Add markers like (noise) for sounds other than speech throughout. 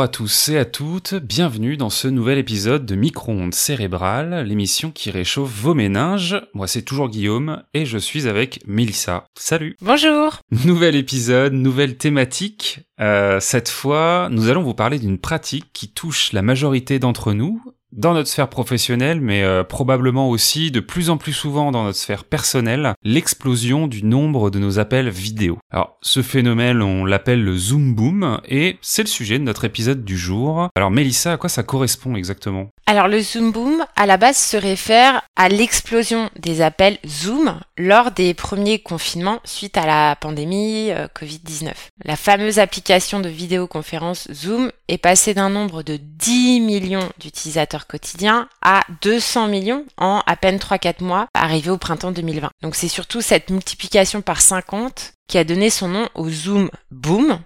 Bonjour à tous et à toutes, bienvenue dans ce nouvel épisode de Micro-ondes cérébrales, l'émission qui réchauffe vos méninges. Moi c'est toujours Guillaume et je suis avec Mélissa. Salut Bonjour Nouvel épisode, nouvelle thématique. Euh, cette fois, nous allons vous parler d'une pratique qui touche la majorité d'entre nous dans notre sphère professionnelle, mais euh, probablement aussi de plus en plus souvent dans notre sphère personnelle, l'explosion du nombre de nos appels vidéo. Alors, ce phénomène, on l'appelle le Zoom Boom, et c'est le sujet de notre épisode du jour. Alors, Mélissa, à quoi ça correspond exactement? Alors, le Zoom Boom, à la base, se réfère à l'explosion des appels Zoom lors des premiers confinements suite à la pandémie euh, Covid-19. La fameuse application de vidéoconférence Zoom est passée d'un nombre de 10 millions d'utilisateurs quotidien à 200 millions en à peine 3-4 mois, arrivé au printemps 2020. Donc c'est surtout cette multiplication par 50 qui a donné son nom au Zoom Boom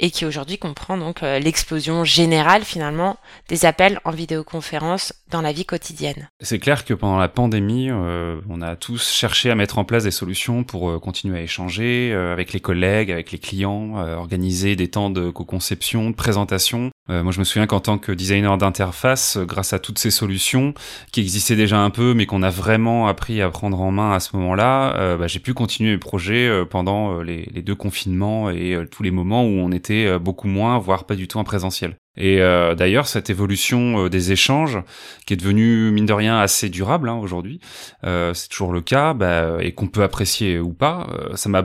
et qui aujourd'hui comprend donc euh, l'explosion générale finalement des appels en vidéoconférence dans la vie quotidienne. C'est clair que pendant la pandémie, euh, on a tous cherché à mettre en place des solutions pour euh, continuer à échanger avec les collègues, avec les clients, organiser des temps de co-conception, de présentation. Moi, je me souviens qu'en tant que designer d'interface, grâce à toutes ces solutions qui existaient déjà un peu, mais qu'on a vraiment appris à prendre en main à ce moment-là, bah, j'ai pu continuer mes projets pendant les, deux confinements et euh, tous les moments où on était euh, beaucoup moins, voire pas du tout en présentiel. Et euh, d'ailleurs, cette évolution des échanges, qui est devenue mine de rien assez durable hein, aujourd'hui, c'est toujours le cas, bah, et qu'on peut apprécier ou pas, ça m'a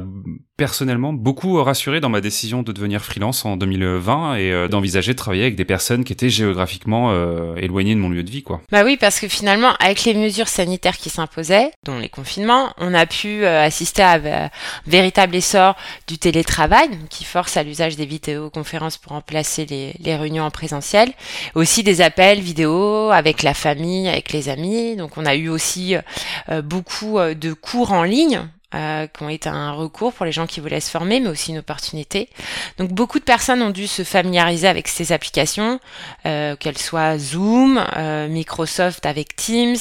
personnellement beaucoup rassuré dans ma décision de devenir freelance en 2020 et euh, d'envisager de travailler avec des personnes qui étaient géographiquement euh, éloignées de mon lieu de vie quoi. Bah oui parce que finalement avec les mesures sanitaires qui s'imposaient, dont les confinements, on a pu euh, assister à un véritable essor du télétravail qui force à l'usage des vidéoconférences pour remplacer les, les réunions en présentiel, aussi des appels vidéo avec la famille, avec les amis. Donc on a eu aussi beaucoup de cours en ligne euh, qui ont été un recours pour les gens qui voulaient se former, mais aussi une opportunité. Donc beaucoup de personnes ont dû se familiariser avec ces applications, euh, qu'elles soient Zoom, euh, Microsoft avec Teams,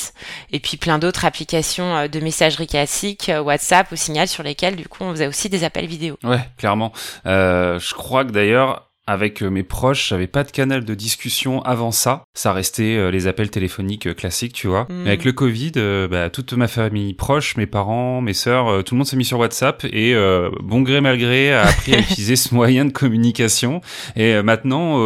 et puis plein d'autres applications euh, de messagerie classique, euh, WhatsApp ou Signal, sur lesquelles du coup on faisait aussi des appels vidéo. Ouais, clairement. je crois que d'ailleurs avec euh, mes proches, j'avais pas de canal de discussion avant ça. Ça restait euh, les appels téléphoniques euh, classiques, tu vois. Mais avec mm. le Covid, bah, toute ma famille proche, mes parents, mes sœurs, tout le monde s'est mis sur WhatsApp et bon gré mal gré a appris à (laughs) utiliser ce moyen de communication. Et maintenant,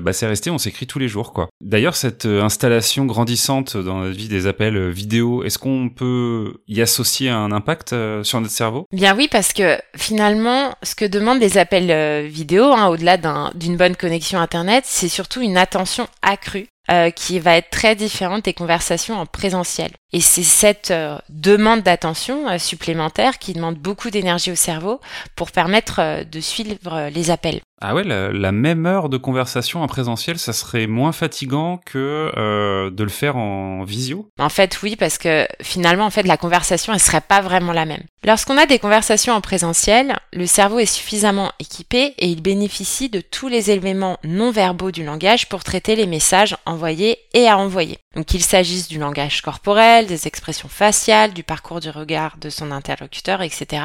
bah, c'est resté, on s'écrit tous les jours, quoi. D'ailleurs, cette installation grandissante dans la vie des appels vidéo, est-ce qu'on peut y associer un impact sur notre cerveau? Bien oui, parce que finalement, ce que demandent les appels vidéo, hein, au-delà d'un d'une bonne connexion Internet, c'est surtout une attention accrue euh, qui va être très différente des conversations en présentiel. Et c'est cette euh, demande d'attention euh, supplémentaire qui demande beaucoup d'énergie au cerveau pour permettre de suivre les appels. Ah ouais, la, même heure de conversation en présentiel, ça serait moins fatigant que euh, de le faire en visio? En fait, oui, parce que finalement, en fait, la conversation, elle serait pas vraiment la même. Lorsqu'on a des conversations en présentiel, le cerveau est suffisamment équipé et il bénéficie de tous les éléments non verbaux du langage pour traiter les messages et à envoyer. Donc qu'il s'agisse du langage corporel, des expressions faciales, du parcours du regard de son interlocuteur, etc.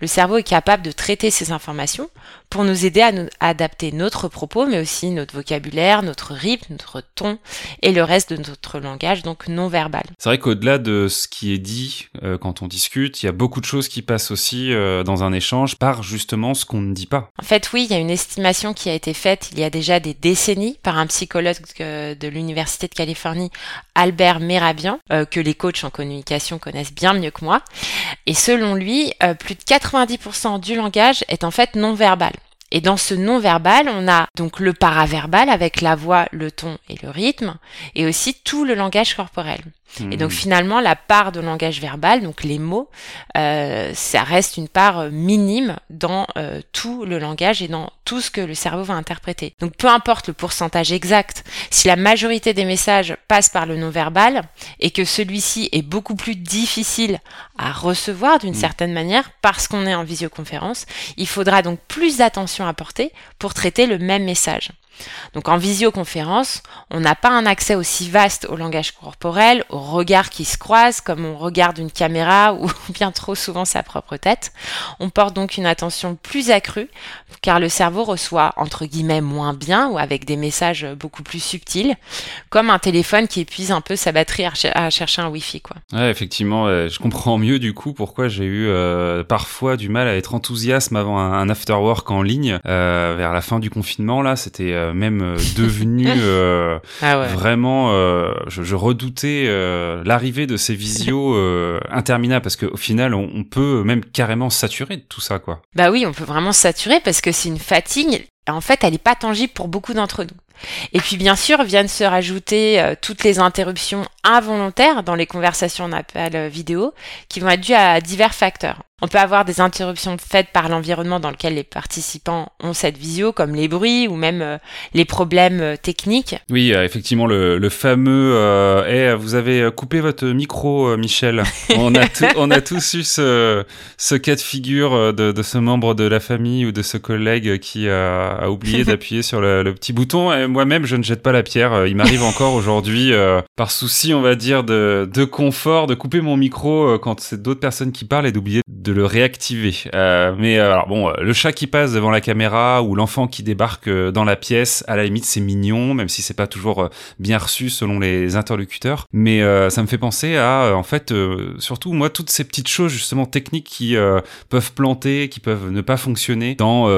Le cerveau est capable de traiter ces informations pour nous aider à, nous, adapter notre propos, mais aussi notre vocabulaire, notre rythme, notre ton et le reste de notre langage, donc non verbal. C'est vrai qu'au-delà de ce qui est dit euh, quand on discute, il y a beaucoup de choses qui passent aussi euh, dans un échange par justement ce qu'on ne dit pas. En fait, oui, il y a une estimation qui a été faite il y a déjà des décennies par un psychologue euh, de l'Université de Californie, Albert Merabian, que les coachs en communication connaissent bien mieux que moi. Et selon lui, plus de 90% du langage est en fait non verbal. Et dans ce non-verbal, on a donc le paraverbal avec la voix, le ton et le rythme, et aussi tout le langage corporel. Et donc hmm. finalement, la part de langage verbal, donc les mots, euh, ça reste une part euh, minime dans euh, tout le langage et dans tout ce que le cerveau va interpréter. Donc peu importe le pourcentage exact, si la majorité des messages passent par le non-verbal et que celui-ci est beaucoup plus difficile à recevoir d'une hmm. certaine manière parce qu'on est en visioconférence, il faudra donc plus d'attention à porter pour traiter le même message. Donc en visioconférence, on n'a pas un accès aussi vaste au langage corporel, au regard qui se croise comme on regarde une caméra (laughs) ou bien trop souvent sa propre tête. On porte donc une attention plus accrue car le cerveau reçoit entre guillemets moins bien ou avec des messages beaucoup plus subtils, comme un téléphone qui épuise un peu sa batterie à, chercher un Wi-Fi. Ouais, effectivement, je comprends mieux du coup pourquoi j'ai eu euh, parfois du mal à être enthousiasme avant un, after work en ligne euh, vers la fin du confinement. Là, c'était euh, même devenu (laughs) ah vraiment. Je, je, redoutais l'arrivée de ces visios (laughs) interminables parce qu'au final, on, on peut même carrément saturer de tout ça, quoi. Bah oui, on peut vraiment saturer parce que c'est une fatigue. En fait, elle n'est pas tangible pour beaucoup d'entre nous. Et puis bien sûr viennent se rajouter euh, toutes les interruptions involontaires dans les conversations en appel vidéo qui vont être dues à divers facteurs. On peut avoir des interruptions faites par l'environnement dans lequel les participants ont cette visio, comme les bruits ou même euh, les problèmes euh, techniques. Oui, effectivement, le, fameux euh, vous avez coupé votre micro, Michel. On a, tous eu ce, ce cas de figure de, de, ce membre de la famille ou de ce collègue qui a oublié d'appuyer sur le, petit bouton. Moi-même, je ne jette pas la pierre. Il m'arrive encore aujourd'hui, par souci, on va dire, de, de confort, de couper mon micro quand c'est d'autres personnes qui parlent et d'oublier de le réactiver. Euh, mais euh, alors bon, le chat qui passe devant la caméra ou l'enfant qui débarque euh, dans la pièce, à la limite c'est mignon, même si c'est pas toujours bien reçu selon les interlocuteurs. Mais ça me fait penser à, en fait, surtout moi toutes ces petites choses justement techniques qui peuvent planter, qui peuvent ne pas fonctionner dans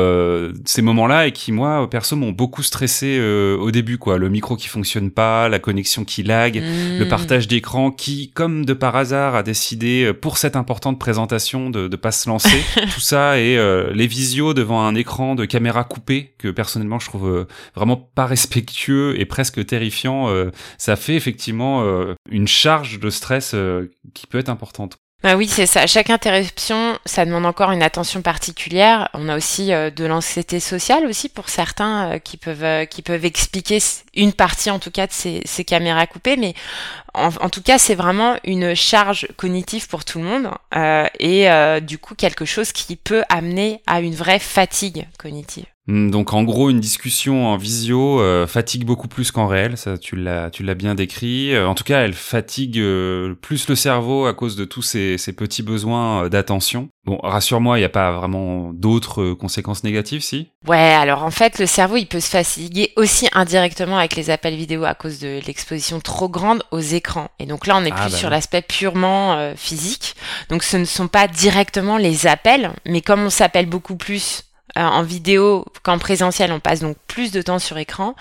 ces moments-là et qui moi perso m'ont beaucoup stressé au début quoi. Le micro qui fonctionne pas, la connexion qui lag, le mmh. partage d'écran qui, comme de par hasard, a décidé pour cette importante présentation de de, pas se lancer. (laughs) tout ça et euh, les visios devant un écran de caméra coupée que personnellement je trouve euh, vraiment pas respectueux et presque terrifiant. Euh, ça fait effectivement une charge de stress qui peut être importante. Bah oui, c'est ça. Chaque interruption, ça demande encore une attention particulière. On a aussi euh, de l'anxiété sociale aussi pour certains euh, qui peuvent euh, qui peuvent expliquer une partie en tout cas de ces, ces caméras coupées, mais en, en tout cas c'est vraiment une charge cognitive pour tout le monde et du coup quelque chose qui peut amener à une vraie fatigue cognitive. Hmm, donc en gros, une discussion en visio euh, fatigue beaucoup plus qu'en réel, ça tu l'as tu l'as bien décrit. Euh, en tout cas, elle fatigue euh, plus le cerveau à cause de tous ces, ces petits besoins d'attention. Bon, rassure-moi, il n'y a pas vraiment d'autres conséquences négatives, si? Ouais, alors en fait, le cerveau, il peut se fatiguer aussi indirectement avec les appels vidéo à cause de l'exposition trop grande aux écrans. Et donc là, on est ah, plus bah sur l'aspect purement physique. Donc ce ne sont pas directement les appels, mais comme on s'appelle beaucoup plus euh, en vidéo qu'en présentiel, on passe donc plus de temps sur écran.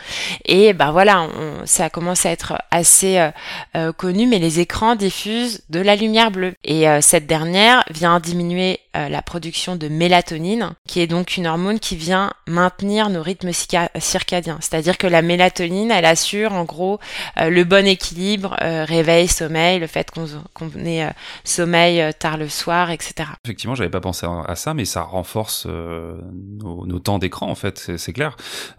Et ben voilà, ça commence à être assez euh, euh, connu, mais les écrans diffusent de la lumière bleue. Et cette dernière vient diminuer la production de mélatonine, qui est donc une hormone qui vient maintenir nos rythmes circadiens. C'est-à-dire que la mélatonine, elle assure en gros le bon équilibre, réveil, sommeil, le fait qu'on ait sommeil tard le soir, etc. Effectivement, j'avais pas pensé à ça, mais ça renforce nos, temps d'écran en fait, c'est clair.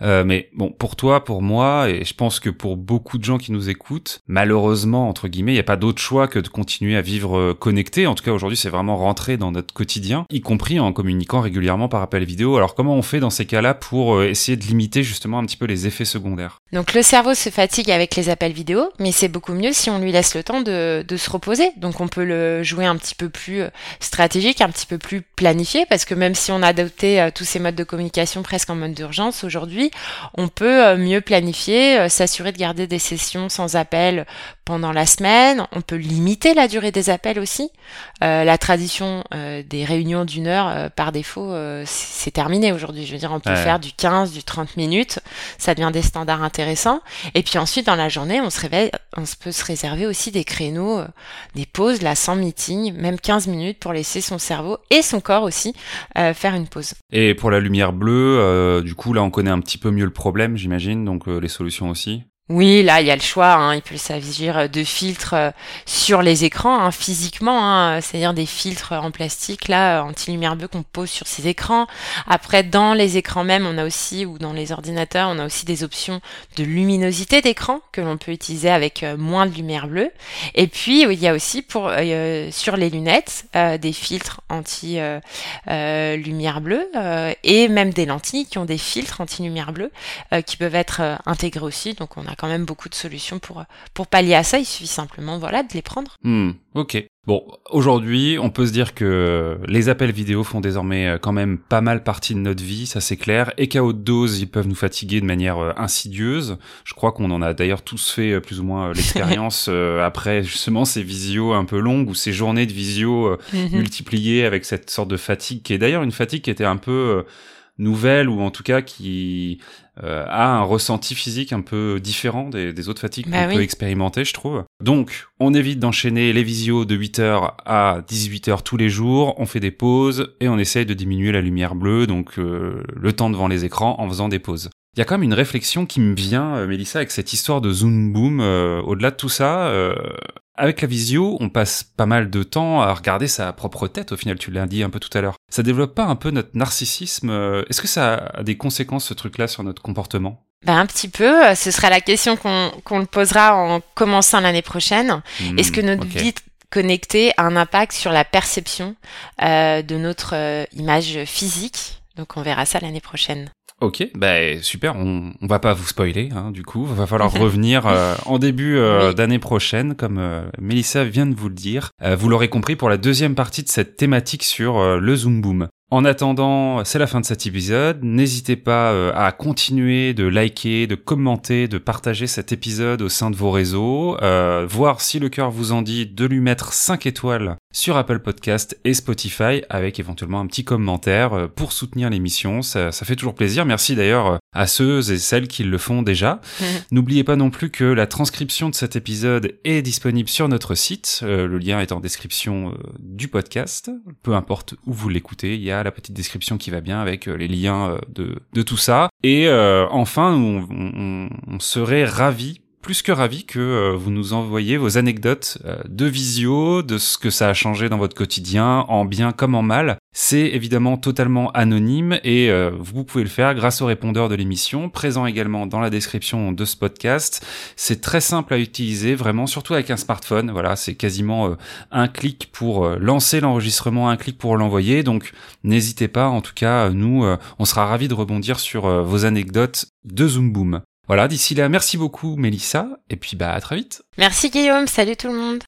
Euh, mais bon, pour toi, pour moi, et je pense que pour beaucoup de gens qui nous écoutent, malheureusement entre guillemets, il n'y a pas d'autre choix que de continuer à vivre euh, connecté. En tout cas, aujourd'hui, c'est vraiment rentré dans notre quotidien, y compris en communiquant régulièrement par appel vidéo. Alors, comment on fait dans ces cas-là pour euh, essayer de limiter justement un petit peu les effets secondaires? Donc, le cerveau se fatigue avec les appels vidéo, mais c'est beaucoup mieux si on lui laisse le temps de, de se reposer. Donc, on peut le jouer un petit peu plus stratégique, un petit peu plus planifié, parce que même si on a adopté tous ces modes de communication presque en mode d'urgence aujourd'hui, on peut euh, mieux planifier, euh, s'assurer de garder des sessions sans appel pendant la semaine. On peut limiter la durée des appels aussi. Euh, la tradition des réunions d'une heure par défaut, c'est terminé aujourd'hui. Je veux dire, on peut faire du 15, du 30 minutes. Ça devient des standards intéressants. Et puis ensuite, dans la journée, on se réveille, on peut se réserver aussi des créneaux, des pauses, là, sans meeting, même 15 minutes pour laisser son cerveau et son corps aussi faire une pause. Et pour la lumière bleue, du coup là on connaît un petit peu mieux le problème, j'imagine, donc euh, les solutions aussi. Oui, là, il y a le choix. Hein. Il peut s'agir de filtres euh, sur les écrans, hein, physiquement, hein, c'est-à-dire des filtres en plastique, là, anti-lumière bleue qu'on pose sur ces écrans. Après, dans les écrans même, on a aussi, ou dans les ordinateurs, on a aussi des options de luminosité d'écran que l'on peut utiliser avec euh, moins de lumière bleue. Et puis, il y a aussi pour euh, sur les lunettes des filtres anti-lumière bleue et même des lentilles qui ont des filtres anti-lumière bleue qui peuvent être intégrés aussi. Donc, on a quand même beaucoup de solutions pour, pour pallier à ça. Il suffit simplement voilà, de les prendre. Hmm, ok. Bon, aujourd'hui, on peut se dire que les appels vidéo font désormais euh, quand même pas mal partie de notre vie, ça c'est clair, et qu'à haute dose, ils peuvent nous fatiguer de manière euh, insidieuse. Je crois qu'on en a d'ailleurs tous fait euh, plus ou moins (laughs) l'expérience après justement ces visios un peu longues ou ces journées de visio mhm. multipliées avec cette sorte de fatigue qui est d'ailleurs une fatigue qui était un peu nouvelle ou en tout cas qui euh, a un ressenti physique un peu différent des, des autres fatigues bah qu'on peut expérimenter, je trouve. Donc, on évite d'enchaîner les visios de 8h à 18h tous les jours, on fait des pauses et on essaye de diminuer la lumière bleue, donc euh, le temps devant les écrans en faisant des pauses. Il y a quand même une réflexion qui me vient, euh, Mélissa, avec cette histoire de zoom boom. Au-delà de tout ça, avec la visio, on passe pas mal de temps à regarder sa propre tête, au final, tu l'as dit un peu tout à l'heure. Ça développe pas un peu notre narcissisme Est-ce que ça a des conséquences, ce truc-là, sur notre comportement? Ben, un petit peu. Ce sera la question qu'on le posera en commençant l'année prochaine. Hmm, Est-ce que notre vie connectée a un impact sur la perception euh, de notre euh, image physique? Donc on verra ça l'année prochaine. Ok, bah super, on, on va pas vous spoiler, hein, du coup, va falloir (laughs) revenir euh, en début euh, d'année prochaine, comme euh, Mélissa vient de vous le dire. vous l'aurez compris pour la deuxième partie de cette thématique sur le Zoom Boom. En attendant, c'est la fin de cet épisode. N'hésitez pas euh, à continuer de liker, de commenter, de partager cet épisode au sein de vos réseaux, euh, voir si le cœur vous en dit de lui mettre 5 étoiles sur Apple Podcast et Spotify avec éventuellement un petit commentaire euh, pour soutenir l'émission. Ça, ça, fait toujours plaisir. Merci d'ailleurs à ceux et celles qui le font déjà. (laughs) N'oubliez pas non plus que la transcription de cet épisode est disponible sur notre site. le lien est en description du podcast. Peu importe où vous l'écoutez, il y a la petite description qui va bien avec euh, les liens euh, de, de tout ça. Et euh, enfin, on, serait ravis plus que ravi que vous nous envoyiez vos anecdotes de visio, de ce que ça a changé dans votre quotidien, en bien comme en mal. C'est évidemment totalement anonyme et euh, vous pouvez le faire grâce au répondeur de l'émission, présent également dans la description de ce podcast. C'est très simple à utiliser, vraiment, surtout avec un smartphone. Voilà, c'est quasiment un clic pour lancer l'enregistrement, un clic pour l'envoyer. Donc n'hésitez pas, en tout cas, nous, on sera ravis de rebondir sur vos anecdotes de Zoom Boom. Voilà, d'ici là, merci beaucoup Mélissa, et puis bah à très vite. Merci Guillaume, salut tout le monde.